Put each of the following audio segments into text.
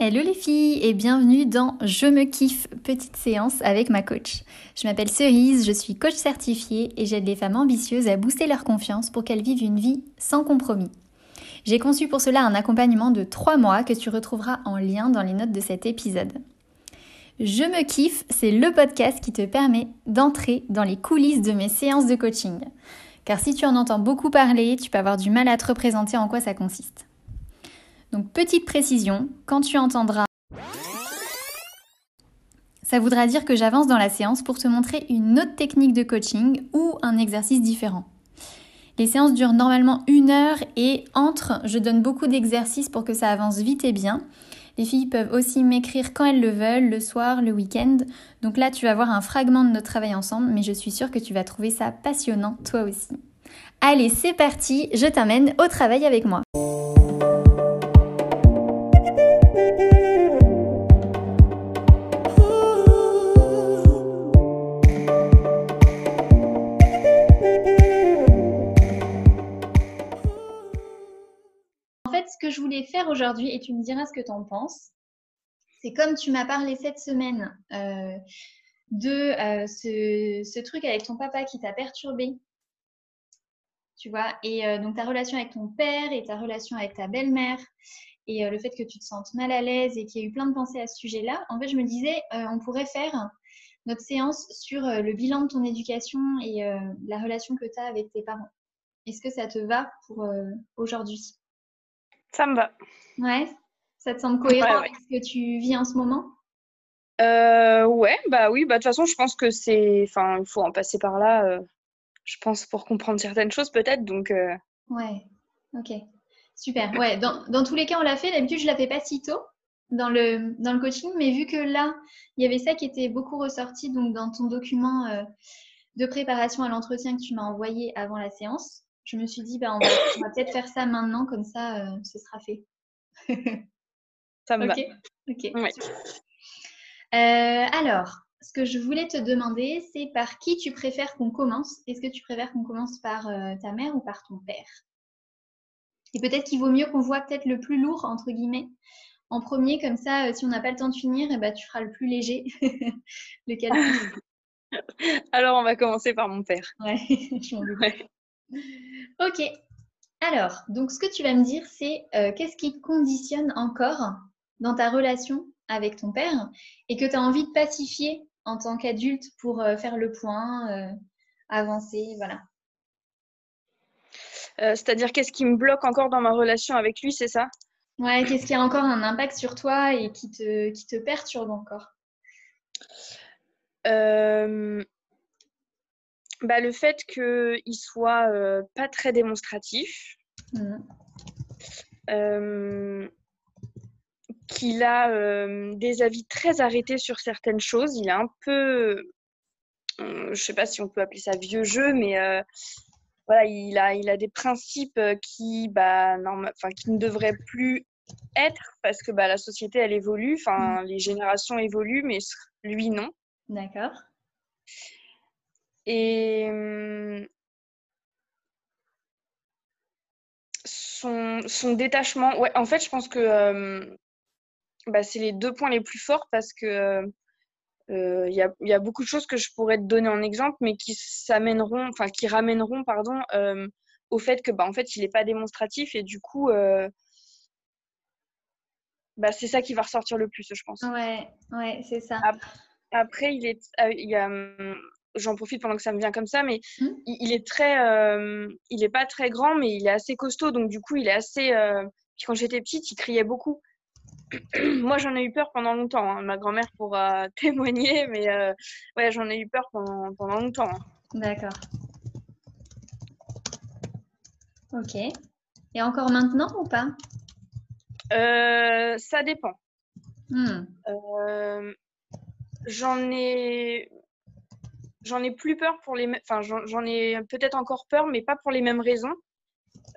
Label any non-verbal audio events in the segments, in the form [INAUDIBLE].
Hello les filles et bienvenue dans Je me kiffe, petite séance avec ma coach. Je m'appelle Cerise, je suis coach certifiée et j'aide les femmes ambitieuses à booster leur confiance pour qu'elles vivent une vie sans compromis. J'ai conçu pour cela un accompagnement de 3 mois que tu retrouveras en lien dans les notes de cet épisode. Je me kiffe, c'est le podcast qui te permet d'entrer dans les coulisses de mes séances de coaching. Car si tu en entends beaucoup parler, tu peux avoir du mal à te représenter en quoi ça consiste. Donc petite précision, quand tu entendras ça voudra dire que j'avance dans la séance pour te montrer une autre technique de coaching ou un exercice différent. Les séances durent normalement une heure et entre, je donne beaucoup d'exercices pour que ça avance vite et bien. Les filles peuvent aussi m'écrire quand elles le veulent, le soir, le week-end. Donc là, tu vas voir un fragment de notre travail ensemble, mais je suis sûre que tu vas trouver ça passionnant toi aussi. Allez, c'est parti, je t'amène au travail avec moi. Faire aujourd'hui, et tu me diras ce que tu en penses, c'est comme tu m'as parlé cette semaine euh, de euh, ce, truc avec ton papa qui t'a perturbé, tu vois, et euh, donc ta relation avec ton père et ta relation avec ta belle-mère, et le fait que tu te sentes mal à l'aise et qu'il y a eu plein de pensées à ce sujet-là, en fait, je me disais, on pourrait faire notre séance sur le bilan de ton éducation et la relation que tu as avec tes parents. Est-ce que ça te va pour aujourd'hui? Ça me va. Ouais, ça te semble cohérent avec ce que tu vis en ce moment? Euh, Ouais, bah oui, bah de toute façon, je pense que c'est. Enfin, il faut en passer par là, euh, je pense, pour comprendre certaines choses peut-être. Donc. Euh... Ouais, ok. Super. Ouais, dans, dans tous les cas, on l'a fait. D'habitude, je ne la fais pas si tôt dans le, dans le coaching, mais vu que là, il y avait ça qui était beaucoup ressorti donc dans ton document euh, de préparation à l'entretien que tu m'as envoyé avant la séance, je me suis dit, bah, [COUGHS] on va, peut-être faire ça maintenant, comme ça, euh, ce sera fait. [LAUGHS] ça me va. Ok. Euh, alors, ce que je voulais te demander, c'est par qui tu préfères qu'on commence? Est-ce que tu préfères qu'on commence par euh, ta mère ou par ton père? Et peut-être qu'il vaut mieux qu'on voit peut-être le plus lourd, entre guillemets, en premier, comme ça, si on n'a pas le temps de finir, eh ben, tu feras le plus léger, [LAUGHS] lequel [LAUGHS] Alors, on va commencer par mon père. Ouais, je m'en Ok. Alors, donc ce que tu vas me dire, c'est euh, qu'est-ce qui conditionne encore dans ta relation avec ton père et que tu as envie de pacifier en tant qu'adulte pour euh, faire le point, euh, avancer, voilà. C'est-à-dire qu'est-ce qui me bloque encore dans ma relation avec lui, c'est ça? Ouais, qu'est-ce qui a encore un impact sur toi et qui te, qui te perturbe encore? Bah, Le fait qu'il soit euh, pas très démonstratif, mmh. euh, qu'il a euh, des avis très arrêtés sur certaines choses. Il est un peu, je sais pas si on peut appeler ça vieux jeu, mais voilà, il a, il a des principes qui, bah, qui ne devraient plus être parce que bah, la société, elle évolue, enfin, mmh. les générations évoluent, mais lui, non. D'accord. Et son, son, détachement, ouais, en fait, je pense que bah, c'est les deux points les plus forts parce que euh, il y, a, y, a, beaucoup de choses que je pourrais te donner en exemple, mais qui s'amèneront, enfin qui ramèneront, pardon, au fait que, bah, en fait, il n'est pas démonstratif et du coup, bah, c'est ça qui va ressortir le plus, je pense. Ouais, ouais, c'est ça. Après, il est, euh, il y a, j'en profite pendant que ça me vient comme ça, mais mmh. il, est très, euh, il est pas très grand, mais il est assez costaud, donc du coup, il est assez. Euh, puis quand j'étais petite, il criait beaucoup. [CLEARS THROAT] Moi, j'en ai eu peur pendant longtemps. Hein. Ma grand-mère pourra [LAUGHS] témoigner, mais euh, ouais, j'en ai eu peur pendant, pendant longtemps. Hein. D'accord. Ok. Et encore maintenant ou pas? Ça dépend. Mmh. j'en ai j'en ai plus peur pour les enfin j'en ai peut-être encore peur mais pas pour les mêmes raisons.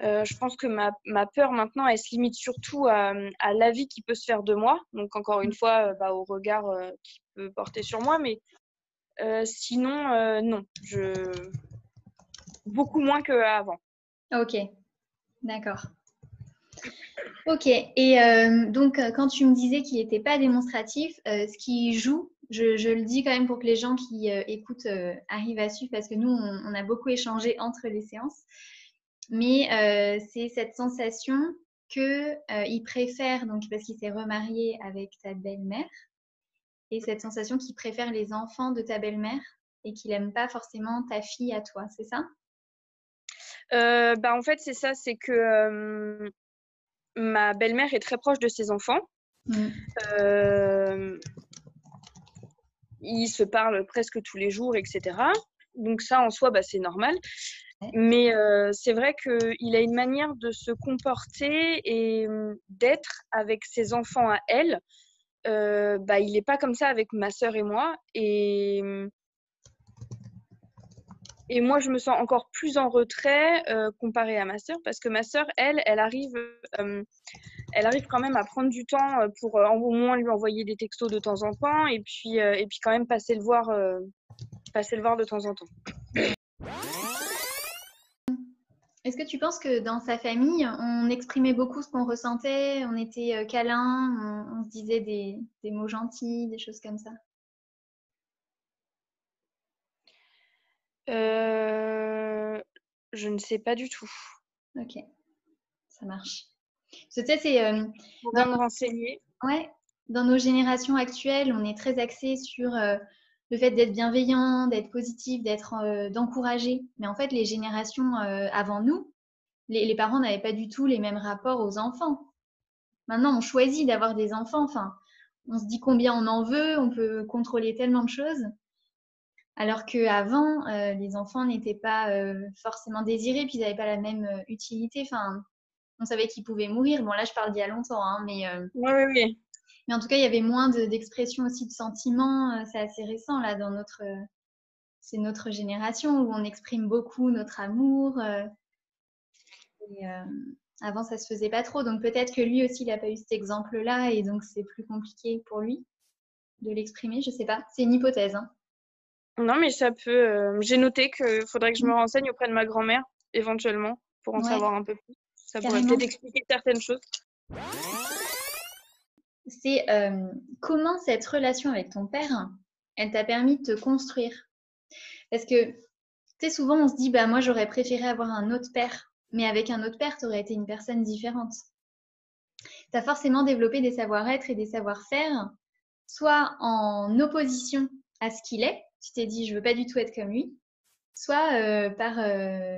Euh, je pense que ma, peur maintenant elle se limite surtout à, l'avis qui peut se faire de moi. Donc encore une fois euh, bah, au regard euh, qu'il peut porter sur moi mais sinon non. Beaucoup moins qu'avant ok. D'accord. Ok, et euh, donc euh, quand tu me disais qu'il n'était pas démonstratif, euh, ce qui joue, je, je, le dis quand même pour que les gens qui écoutent arrivent à suivre, parce que nous, on, on, a beaucoup échangé entre les séances, mais c'est cette sensation qu'il préfère, donc parce qu'il s'est remarié avec ta belle-mère, et cette sensation qu'il préfère les enfants de ta belle-mère et qu'il n'aime pas forcément ta fille à toi, c'est ça? Bah, En fait, c'est ça, c'est que ma belle-mère est très proche de ses enfants. Mmh. Euh, ils se parlent presque tous les jours, etc. Donc ça, en soi, bah, c'est normal. Mais euh, c'est vrai qu'il a une manière de se comporter et mmh, d'être avec ses enfants à elle. Euh, bah, il n'est pas comme ça avec ma sœur et moi. Et mmh, et moi, je me sens encore plus en retrait euh, comparé à ma sœur parce que ma sœur, elle, elle arrive, euh, elle arrive quand même à prendre du temps euh, pour au moins lui envoyer des textos de temps en temps et puis, et puis quand même passer le voir, passer le voir de temps en temps. Est-ce que tu penses que dans sa famille, on exprimait beaucoup ce qu'on ressentait, on était câlin, on, se disait des, des mots gentils, des choses comme ça? Euh, je ne sais pas du tout. Ok, ça marche. Tu sais, c'est. Euh, dans me renseigner. Ouais, dans nos générations actuelles, on est très axé sur euh, le fait d'être bienveillant, d'être positif, d'être, euh, d'encourager. Mais en fait, les générations avant nous, les, les parents n'avaient pas du tout les mêmes rapports aux enfants. Maintenant, on choisit d'avoir des enfants. Enfin, on se dit combien on en veut, on peut contrôler tellement de choses. Alors qu'avant, euh, les enfants n'étaient pas euh, forcément désirés, puis ils n'avaient pas la même utilité. Enfin, on savait qu'ils pouvaient mourir. Bon, là, je parle d'il y a longtemps, hein, mais. oui, oui, oui. Mais en tout cas, il y avait moins d'expression aussi de sentiments. C'est assez récent, là, dans notre. C'est notre génération où on exprime beaucoup notre amour. Et, avant, ça se faisait pas trop. Donc, peut-être que lui aussi, il n'a pas eu cet exemple-là, et donc c'est plus compliqué pour lui de l'exprimer. Je sais pas. C'est une hypothèse. Hein. Non, mais ça peut. Euh, j'ai noté qu'il faudrait que je me renseigne auprès de ma grand-mère, éventuellement, pour en savoir un peu plus. Ça pourrait peut-être expliquer certaines choses. C'est euh, comment cette relation avec ton père, elle t'a permis de te construire? Parce que, tu sais, souvent on se dit, bah moi j'aurais préféré avoir un autre père, mais avec un autre père, tu aurais été une personne différente. Tu as forcément développé des savoir-être et des savoir-faire, soit en opposition à ce qu'il est, tu t'es dit je veux pas du tout être comme lui, soit euh, par euh,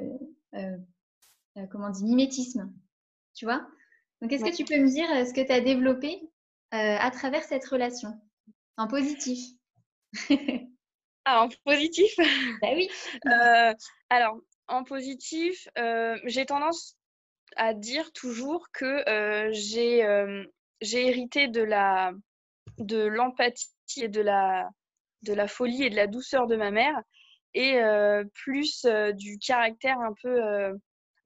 euh, comment on dit mimétisme, tu vois. Donc est-ce que tu peux me dire ce que tu as développé à travers cette relation? En positif [LAUGHS] Ah, en positif? [LAUGHS] Bah oui. alors, en positif, j'ai tendance à dire toujours que j'ai hérité de la de l'empathie et de la de la folie et de la douceur de ma mère et euh, plus euh, du caractère un peu euh,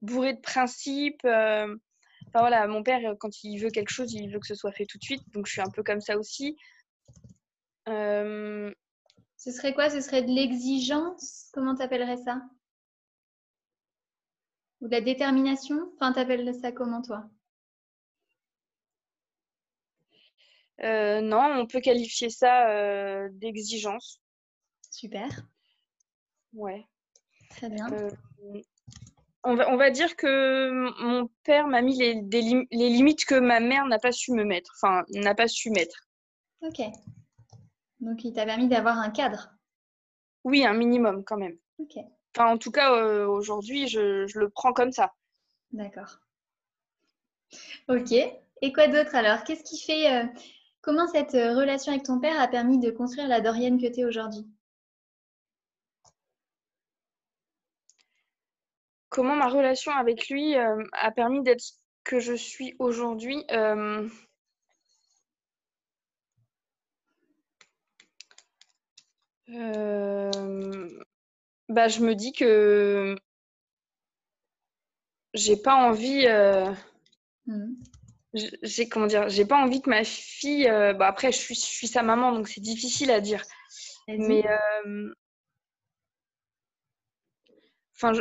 bourré de principes. Enfin voilà, mon père, quand il veut quelque chose, il veut que ce soit fait tout de suite. Donc je suis un peu comme ça aussi. Ce serait quoi? Ce serait de l'exigence? Comment t'appellerais ça? Ou de la détermination? Enfin, t'appelles ça comment toi? Euh, non, on peut qualifier ça euh, d'exigence. Super. Ouais. Très bien. Euh, on, va, on, va, dire que mon père m'a mis les, les, limites que ma mère n'a pas su me mettre, enfin, n'a pas su mettre. Ok. Donc, il t'a permis d'avoir un cadre Oui, un minimum quand même. Ok. Enfin, en tout cas, aujourd'hui, je, je le prends comme ça. D'accord. Ok. Et quoi d'autre alors? Qu'est-ce qui fait Comment cette euh, relation avec ton père a permis de construire la Dorienne que tu es aujourd'hui? Comment ma relation avec lui euh, a permis d'être ce que je suis aujourd'hui euh, bah, Je me dis que j'ai pas envie. Mmh j'ai comment dire, j'ai pas envie que ma fille. Euh, bah après, je suis, je suis sa maman, donc c'est difficile à dire. Mais euh, enfin,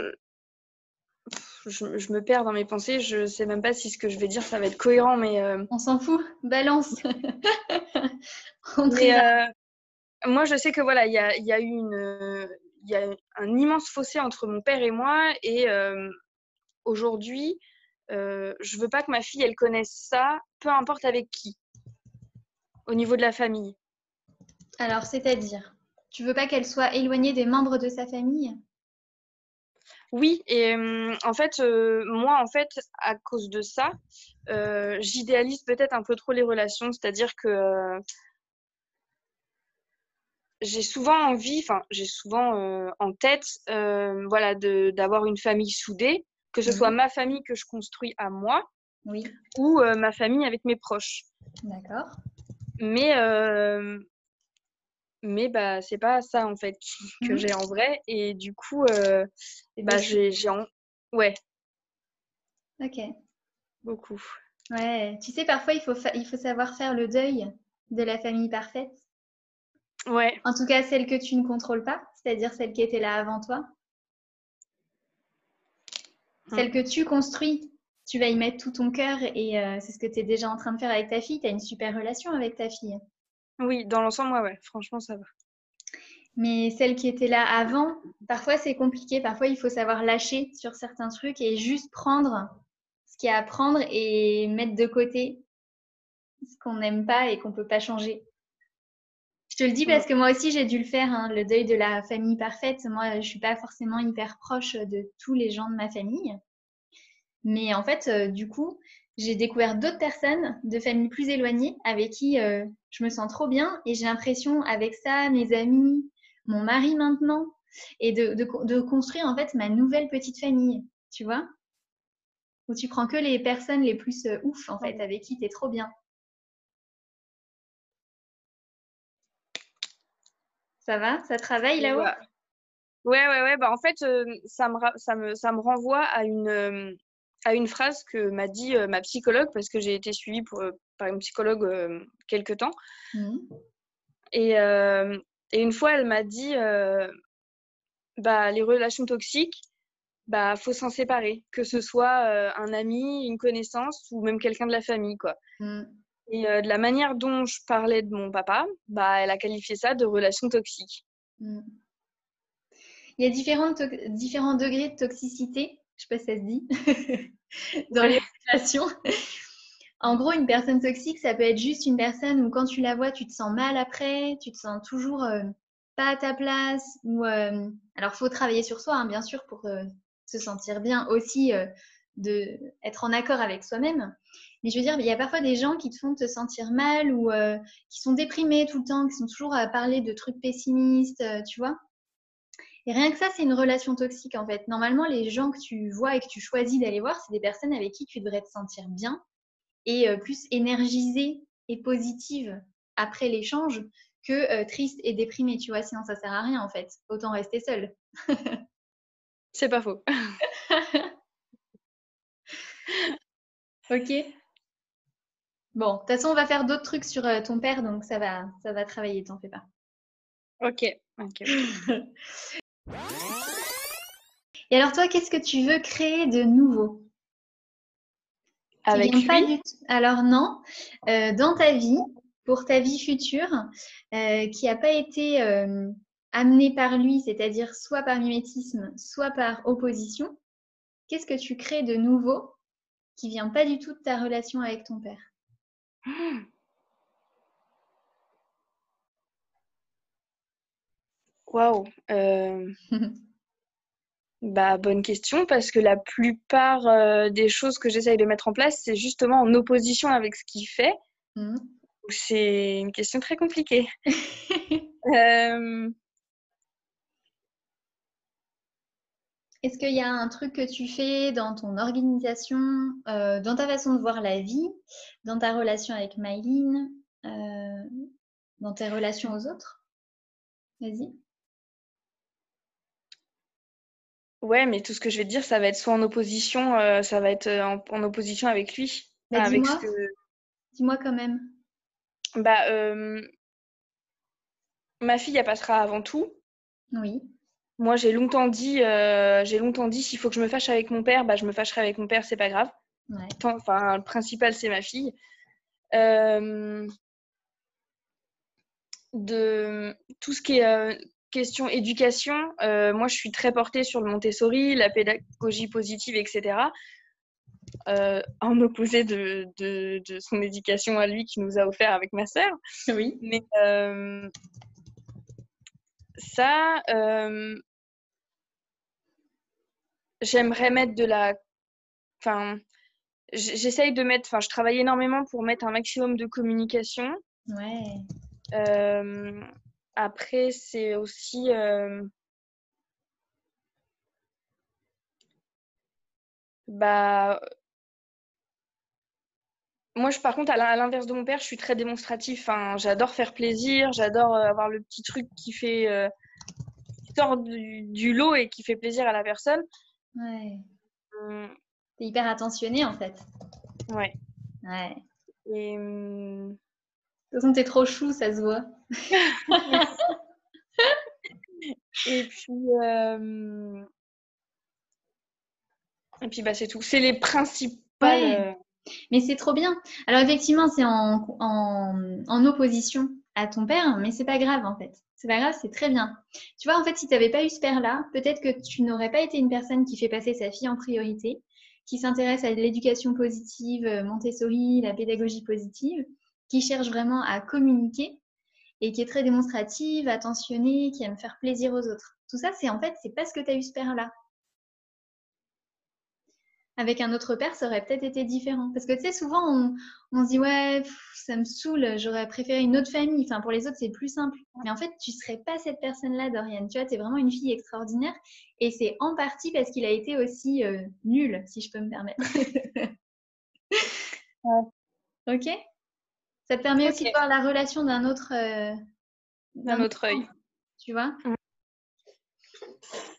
je, je, me perds dans mes pensées. Je sais même pas si ce que je vais dire, ça va être cohérent, mais. On s'en fout. Balance. [LAUGHS] moi, je sais que voilà, il y a, y a eu une, il y a un immense fossé entre mon père et moi, et aujourd'hui, euh, je veux pas que ma fille elle connaisse ça, peu importe avec qui, au niveau de la famille. Alors, c'est-à-dire, tu veux pas qu'elle soit éloignée des membres de sa famille? Oui, et en fait, moi, en fait, à cause de ça, j'idéalise peut-être un peu trop les relations, c'est-à-dire que j'ai souvent envie, enfin, j'ai souvent en tête, voilà, d'avoir une famille soudée, que ce soit mhm. ma famille que je construis à moi oui. ou euh, ma famille avec mes proches. D'accord. Mais, euh, mais bah, c'est pas ça en fait que mhm. j'ai en vrai. Et du coup, euh, bah, j'ai, en... Ouais. Ok. Beaucoup. Ouais, tu sais, parfois il faut, il faut savoir faire le deuil de la famille parfaite. Ouais. En tout cas, celle que tu ne contrôles pas, c'est-à-dire celle qui était là avant toi. Celle que tu construis, tu vas y mettre tout ton cœur et euh, c'est ce que tu es déjà en train de faire avec ta fille. Tu as une super relation avec ta fille. Oui, dans l'ensemble, moi, ouais, franchement, ça va. Mais celle qui était là avant, parfois c'est compliqué. Parfois, il faut savoir lâcher sur certains trucs et juste prendre ce qu'il y a à prendre et mettre de côté ce qu'on n'aime pas et qu'on ne peut pas changer. Je te le dis parce que moi aussi j'ai dû le faire, hein, le deuil de la famille parfaite. Moi, je suis pas forcément hyper proche de tous les gens de ma famille. Mais en fait, euh, du coup, j'ai découvert d'autres personnes de familles plus éloignées avec qui euh, je me sens trop bien et j'ai l'impression avec ça, mes amis, mon mari maintenant, et de, de, construire en fait ma nouvelle petite famille, tu vois? Où tu prends que les personnes les plus euh, ouf en fait, avec qui tu es trop bien. Ça va? Ça travaille là-haut? Ouais, ouais, ouais. Bah, en fait, euh, ça, me, ça, me, ça me renvoie à une, à une phrase que m'a dit euh, ma psychologue, parce que j'ai été suivie pour, par une psychologue quelque temps. Mmh. Et, et, une fois, elle m'a dit bah, les relations toxiques, bah faut s'en séparer, que ce soit un ami, une connaissance ou même quelqu'un de la famille, quoi. Mmh. Et euh, de la manière dont je parlais de mon papa, bah, elle a qualifié ça de relation toxique. Mm. Il y a différents, différents degrés de toxicité, je ne sais pas si ça se dit, [LAUGHS] dans les relations. En gros, une personne toxique, ça peut être juste une personne où quand tu la vois, tu te sens mal après, tu te sens toujours euh, pas à ta place. Ou, euh, alors, il faut travailler sur soi, hein, bien sûr, pour se sentir bien aussi, de être en accord avec soi-même. Mais je veux dire, il y a parfois des gens qui te font te sentir mal ou euh, qui sont déprimés tout le temps, qui sont toujours à parler de trucs pessimistes, euh, tu vois. Et rien que ça, c'est une relation toxique en fait. Normalement, les gens que tu vois et que tu choisis d'aller voir, c'est des personnes avec qui tu devrais te sentir bien et euh, plus énergisée et positive après l'échange que triste et déprimée, tu vois. Sinon, ça sert à rien en fait. Autant rester seul. [LAUGHS] c'est pas faux. [LAUGHS] ok. Bon, de toute façon, on va faire d'autres trucs sur euh, ton père, donc ça va, ça va travailler, t'en fais pas. Ok. [LAUGHS] Et alors toi, qu'est-ce que tu veux créer de nouveau? Avec lui? Alors non, euh, dans ta vie, pour ta vie future, euh, qui n'a pas été amenée par lui, c'est-à-dire soit par mimétisme, soit par opposition, qu'est-ce que tu crées de nouveau qui vient pas du tout de ta relation avec ton père? Waouh. Euh, [LAUGHS] bah, bonne question, parce que la plupart euh, des choses que j'essaye de mettre en place, c'est justement en opposition avec ce qu'il fait. Mmh. C'est une question très compliquée. [LAUGHS] Euh, Est-ce qu'il y a un truc que tu fais dans ton organisation, euh, dans ta façon de voir la vie, dans ta relation avec Myline, dans tes relations aux autres? Vas-y. Ouais, mais tout ce que je vais te dire, ça va être soit en opposition, euh, ça va être en, opposition avec lui. Bah, dis-moi. Dis-moi quand même. Bah, ma fille, elle passera avant tout. Oui. moi, j'ai longtemps dit, euh, j'ai longtemps dit, s'il faut que je me fâche avec mon père, bah, je me fâcherai avec mon père, c'est pas grave. Enfin, le principal, c'est ma fille. Euh, de tout ce qui est question éducation, moi, je suis très portée sur le Montessori, la pédagogie positive, etc. en opposé de, de, de, son éducation à lui qui nous a offert avec ma sœur. Oui. Mais ça, euh, j'aimerais mettre de la. Enfin, j'essaye de mettre. Enfin, je travaille énormément pour mettre un maximum de communication. Ouais. Après, c'est aussi. Euh, bah, moi, je, par contre, à l'inverse de mon père, je suis très démonstratif. j'adore faire plaisir, j'adore euh, avoir le petit truc qui fait euh, qui sort du, lot et qui fait plaisir à la personne. Ouais. Hum. T'es hyper attentionné en fait. Ouais. Ouais. Et hum, De toute façon, t'es trop chou, ça se voit. Et puis. Euh... Et puis, bah, c'est tout. C'est les principales. Euh, mais c'est trop bien. Alors effectivement, c'est en, en, opposition à ton père, mais c'est pas grave en fait. C'est pas grave, c'est très bien. Tu vois, en fait, si tu n'avais pas eu ce père-là, peut-être que tu n'aurais pas été une personne qui fait passer sa fille en priorité, qui s'intéresse à l'éducation positive, euh, Montessori, la pédagogie positive, qui cherche vraiment à communiquer et qui est très démonstrative, attentionnée, qui aime faire plaisir aux autres. Tout ça, c'est en fait, c'est parce que tu as eu ce père-là avec un autre père, ça aurait peut-être été différent. Parce que tu sais, souvent, on, se dit, ouais, ça me saoule, j'aurais préféré une autre famille. Enfin, pour les autres, c'est plus simple. Mais en fait, tu serais pas cette personne-là, Dorian. Tu vois, tu es vraiment une fille extraordinaire. Et c'est en partie parce qu'il a été aussi euh, nul, si je peux me permettre. [LAUGHS] Ok? Ça te permet aussi de voir la relation d'un autre... Euh, d'un autre œil. Tu vois?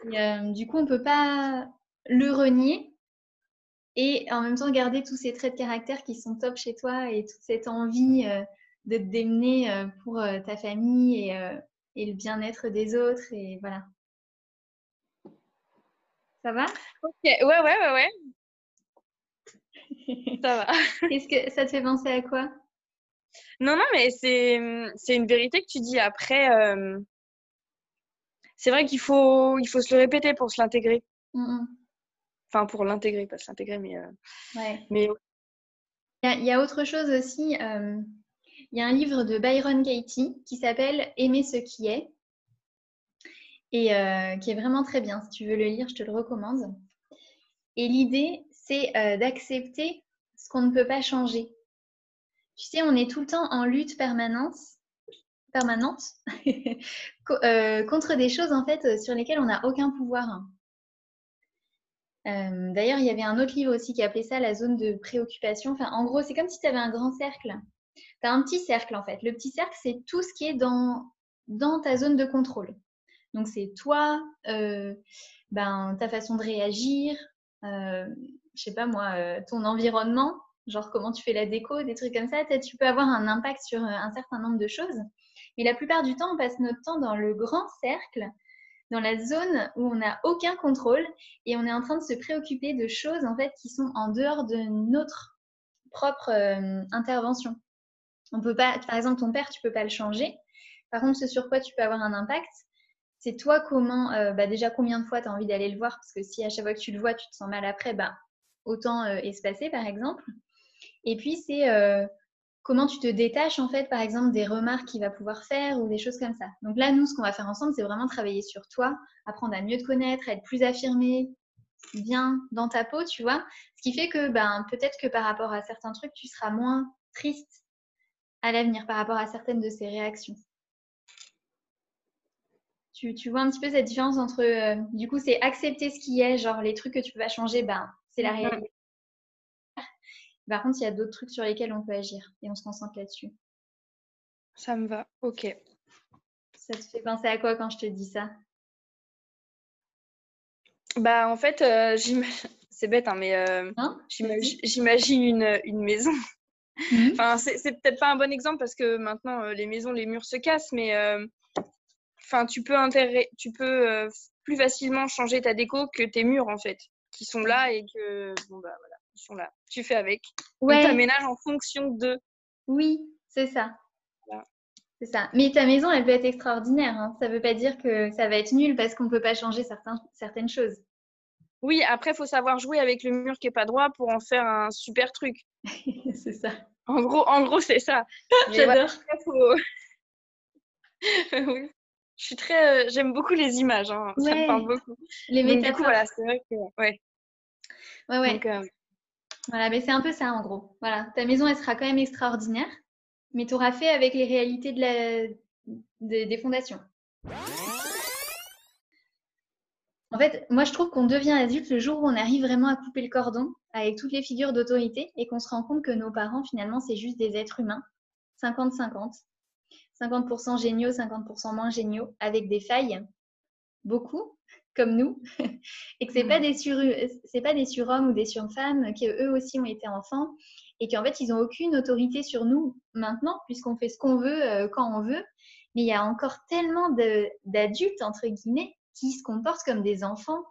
Euh, Du coup, on peut pas le renier et en même temps garder tous ces traits de caractère qui sont top chez toi et toute cette envie euh, de te démener pour ta famille et, et le bien-être des autres et voilà. Ça va? Ok, ouais, ouais, ouais, ouais. ça va. [LAUGHS] Est-ce que ça te fait penser à quoi? Non, non, mais c'est, c'est une vérité que tu dis après. C'est vrai qu'il faut, il faut se le répéter pour se l'intégrer. Mmh Enfin, pour l'intégrer, pas s'intégrer, mais. Euh, ouais. mais... Il y, a autre chose aussi. Euh, il y a un livre de Byron Katie qui s'appelle Aimer ce qui est et euh, qui est vraiment très bien. Si tu veux le lire, je te le recommande. Et l'idée, c'est d'accepter ce qu'on ne peut pas changer. Tu sais, on est tout le temps en lutte permanente, [LAUGHS] permanente contre des choses en fait sur lesquelles on n'a aucun pouvoir. Euh, d'ailleurs, il y avait un autre livre aussi qui appelait ça la zone de préoccupation. En gros, c'est comme si tu avais un grand cercle. Tu un petit cercle en fait. Le petit cercle, c'est tout ce qui est dans, ta zone de contrôle. Donc, c'est toi, euh, ben, ta façon de réagir, euh, je sais pas moi, euh, ton environnement, genre comment tu fais la déco, des trucs comme ça. Tu peux avoir un impact sur un certain nombre de choses. Mais la plupart du temps, on passe notre temps dans le grand cercle dans la zone où on n'a aucun contrôle et on est en train de se préoccuper de choses en fait qui sont en dehors de notre propre euh, intervention. On peut pas, par exemple, ton père, tu peux pas le changer. Par contre, ce sur quoi tu peux avoir un impact, c'est toi comment, euh, bah déjà combien de fois tu as envie d'aller le voir, parce que si à chaque fois que tu le vois, tu te sens mal après, bah, autant euh, espacer par exemple. Et puis c'est comment tu te détaches en fait par exemple des remarques qu'il va pouvoir faire ou des choses comme ça. Donc là, nous, ce qu'on va faire ensemble, c'est vraiment travailler sur toi, apprendre à mieux te connaître, être plus affirmé, bien dans ta peau, tu vois. Ce qui fait que ben, peut-être que par rapport à certains trucs, tu seras moins triste à l'avenir par rapport à certaines de ces réactions. Tu, vois un petit peu cette différence entre, euh, du coup, c'est accepter ce qui est, genre les trucs que tu peux pas changer, ben, c'est la mm-hmm. réalité. Par contre, il y a d'autres trucs sur lesquels on peut agir et on se concentre là-dessus. Ça me va, ok. Ça te fait penser à quoi quand je te dis ça? Bah, en fait, euh, [LAUGHS] c'est bête, hein, mais euh, hein? j'imagine une, une, maison. Mmh. [LAUGHS] enfin, c'est peut-être pas un bon exemple parce que maintenant, euh, les maisons, les murs se cassent, mais enfin, tu peux, tu peux plus facilement changer ta déco que tes murs, en fait, qui sont là et que, bon, bah voilà, Tu fais avec. Ouais. Tu aménages en fonction de. Oui, c'est ça. C'est ça. Mais ta maison, elle peut être extraordinaire. Hein. Ça ne veut pas dire que ça va être nul parce qu'on ne peut pas changer certains, certaines choses. Oui, après, il faut savoir jouer avec le mur qui n'est pas droit pour en faire un super truc. [LAUGHS] c'est ça. En gros, en gros c'est ça. [LAUGHS] J'adore. [LAUGHS] oui. Je suis très. Euh, j'aime beaucoup les images. Hein. Ça me parle beaucoup. Les métaphores. Du coup, voilà, c'est vrai que. Ouais. Ouais, ouais. Euh, voilà, mais c'est un peu ça en gros. Voilà, ta maison, elle sera quand même extraordinaire, mais tu auras fait avec les réalités de la... des fondations. En fait, moi, je trouve qu'on devient adulte le jour où on arrive vraiment à couper le cordon avec toutes les figures d'autorité et qu'on se rend compte que nos parents, finalement, c'est juste des êtres humains, 50-50. 50%, géniaux, 50% moins géniaux, avec des failles, beaucoup, comme nous, [LAUGHS] et que ce n'est pas, des sur... pas des surhommes ou des surfemmes qui, eux aussi, ont été enfants, et qu'en fait, ils n'ont aucune autorité sur nous maintenant, puisqu'on fait ce qu'on veut euh, quand on veut. Mais il y a encore tellement d'adultes, entre guillemets, qui se comportent comme des enfants,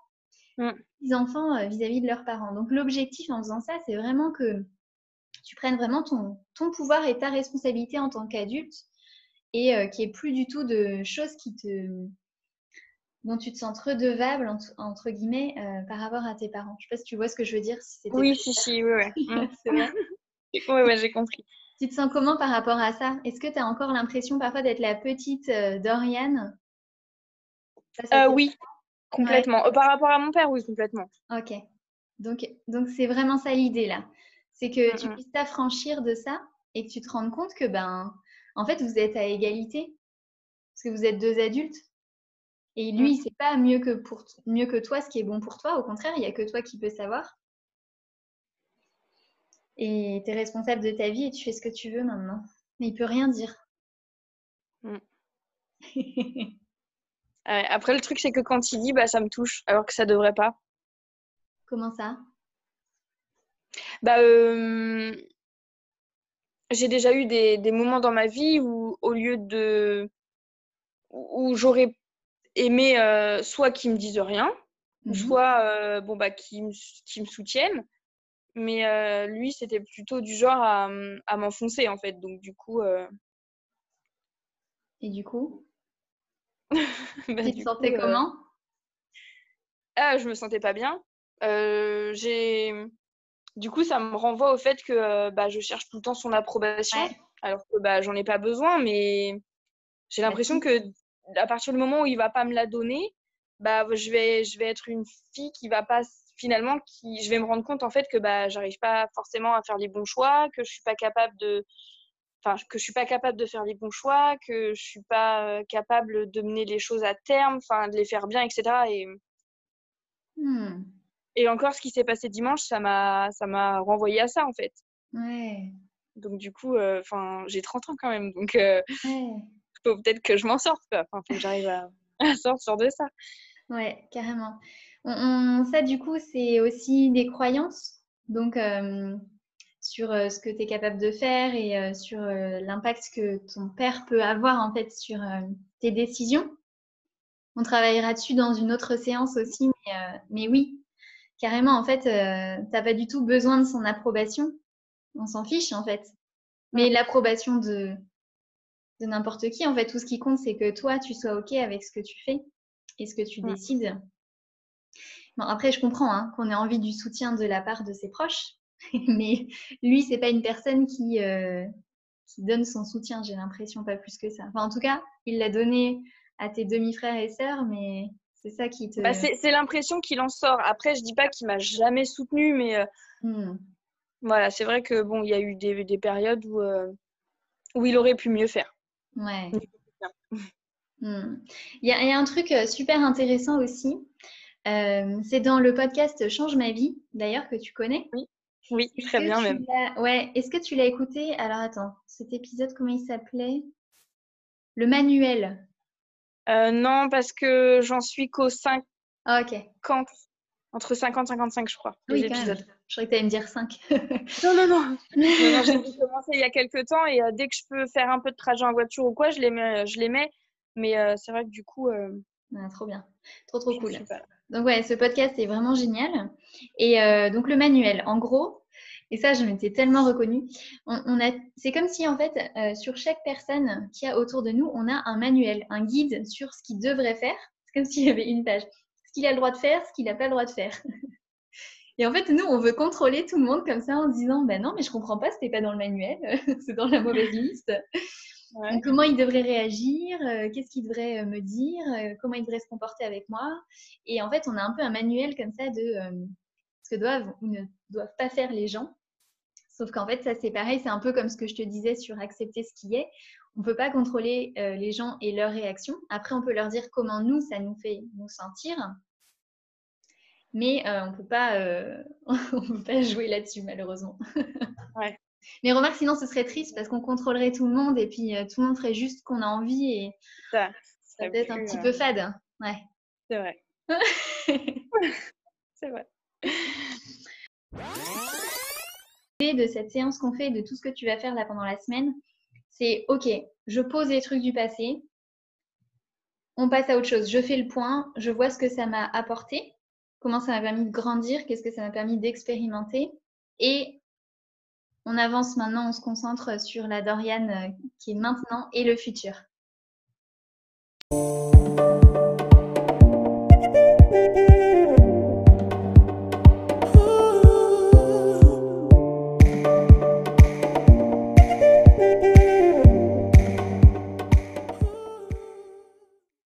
mm. des enfants euh, vis-à-vis de leurs parents. Donc l'objectif en faisant ça, c'est vraiment que tu prennes vraiment ton, ton pouvoir et ta responsabilité en tant qu'adulte et euh, qu'il n'y ait plus du tout de choses qui te dont tu te sens redevable entre, guillemets euh, par rapport à tes parents. Je ne sais pas si tu vois ce que je veux dire. oui, si, si, oui, oui. [LAUGHS] Mm. c'est vrai. oui, ouais, j'ai compris. Tu te sens comment par rapport à ça? Est-ce que tu as encore l'impression parfois d'être la petite Doriane? Euh, oui, complètement. Euh, par rapport à mon père, oui, complètement. Ok. Donc, donc c'est vraiment ça l'idée là. C'est que tu puisses t'affranchir de ça et que tu te rendes compte que, ben, en fait, vous êtes à égalité. Parce que vous êtes deux adultes. Et lui, mm. c'est pas mieux que, pour, mieux que toi ce qui est bon pour toi. Au contraire, il n'y a que toi qui peux savoir. Et tu es responsable de ta vie et tu fais ce que tu veux maintenant. Mais il peut rien dire. Mm. [LAUGHS] après, le truc, c'est que quand il dit, bah, ça me touche, alors que ça devrait pas. Comment ça? Bah, euh, J'ai déjà eu des, moments dans ma vie où, au lieu de. où j'aurais aimé euh, soit qu'ils me disent rien, mhm. soit euh, bon, bah, qu'ils me, me soutiennent. Mais lui, c'était plutôt du genre à, à m'enfoncer, en fait. Donc, du coup. Et du coup? [LAUGHS] Bah, tu te sentais euh, comment? Ah, Je me sentais pas bien. Euh, j'ai du coup, ça me renvoie au fait que euh, bah, je cherche tout le temps son approbation, alors que bah, j'en ai pas besoin, mais j'ai bah, l'impression que à partir du moment où il va pas me la donner, bah, je, vais, je vais être une fille qui va pas finalement, qui, je vais me rendre compte en fait que bah, j'arrive pas forcément à faire les bons choix, que je suis pas capable de, enfin, que je suis pas capable de faire les bons choix, que je suis pas euh, capable de mener les choses à terme, enfin, de les faire bien, etc. Et, hmm. et encore, ce qui s'est passé dimanche, ça m'a, ça m'a renvoyé à ça, en fait. Ouais. Donc, du coup, euh, enfin, j'ai 30 ans quand même, donc euh, faut peut-être que je m'en sorte, quoi. Enfin, faut que j'arrive à, [LAUGHS] sortir de ça. Ouais, carrément. On, ça, du coup, c'est aussi des croyances. Donc, sur euh, ce que tu es capable de faire et euh, sur euh, l'impact que ton père peut avoir en fait sur tes décisions. On travaillera dessus dans une autre séance aussi, mais, oui, carrément, en fait, tu n'as pas du tout besoin de son approbation. On s'en fiche, en fait. Mais l'approbation de, de n'importe qui, en fait, tout ce qui compte, c'est que toi, tu sois OK avec ce que tu fais et ce que tu décides. Bon, après, je comprends hein, qu'on ait envie du soutien de la part de ses proches, [LAUGHS] mais lui, c'est pas une personne qui, euh, qui donne son soutien, j'ai l'impression, pas plus que ça. Enfin, en tout cas, il l'a donné à tes demi-frères et sœurs, mais c'est ça qui te. Bah, c'est l'impression qu'il en sort. Après, je dis pas qu'il m'a jamais soutenu, mais euh, hmm. voilà, c'est vrai que bon, il y a eu des, des périodes où, euh, où il aurait pu mieux faire. Ouais. [LAUGHS] Hmm. Il y, a, y, a un truc super intéressant aussi. c'est dans le podcast Change ma vie, d'ailleurs, que tu connais. Oui. Oui, très bien même. Ouais, est-ce que tu l'as écouté? Alors attends, cet épisode, comment il s'appelait? Le manuel. Euh, non, parce que j'en suis qu'au 5. Ah, ok. entre 50 et 55, je crois. Oui, épisodes. Je croyais que tu allais me dire 5. [LAUGHS] non, non, non. j'ai commencé il y a quelques temps et euh, dès que je peux faire un peu de trajet en voiture ou quoi, je les mets. Je les mets Mais euh, c'est vrai que du coup. Euh, trop bien. Trop, trop cool. Donc, ouais, ce podcast est vraiment génial. Et euh, donc, le manuel, en gros, et ça, je m'étais tellement reconnue. On, a, c'est comme si, en fait, sur chaque personne qui a autour de nous, on a un manuel, un guide sur ce qu'il devrait faire. C'est comme s'il y avait une page. Ce qu'il a le droit de faire, ce qu'il n'a pas le droit de faire. [LAUGHS] Et en fait, nous, on veut contrôler tout le monde comme ça en disant, ben non, mais je comprends pas, c'était pas dans le manuel, [LAUGHS] c'est dans la mauvaise liste. Comment il devrait réagir euh, Qu'est-ce qu'il devrait euh, me dire euh, Comment il devrait se comporter avec moi Et en fait, on a un peu un manuel comme ça de ce que doivent ou ne doivent pas faire les gens. Sauf qu'en fait, ça c'est pareil, c'est un peu comme ce que je te disais sur accepter ce qui est. On ne peut pas contrôler les gens et leurs réactions. Après, on peut leur dire comment nous, ça nous fait nous sentir mais euh, on peut pas, euh, [LAUGHS] peut pas jouer là-dessus malheureusement. [LAUGHS] ouais. Mais remarque, sinon ce serait triste parce qu'on contrôlerait tout le monde et puis euh, tout le monde ferait juste ce qu'on a envie et ça, ça peut être un petit peu fade. Ouais. C'est vrai. [LAUGHS] C'est vrai. De cette séance qu'on fait, de tout ce que tu vas faire là pendant la semaine, c'est ok, je pose les trucs du passé, on passe à autre chose. Je fais le point, je vois ce que ça m'a apporté comment ça m'a permis de grandir, qu'est-ce que ça m'a permis d'expérimenter. Et on avance maintenant, on se concentre sur la Dorian euh, qui est maintenant et le futur.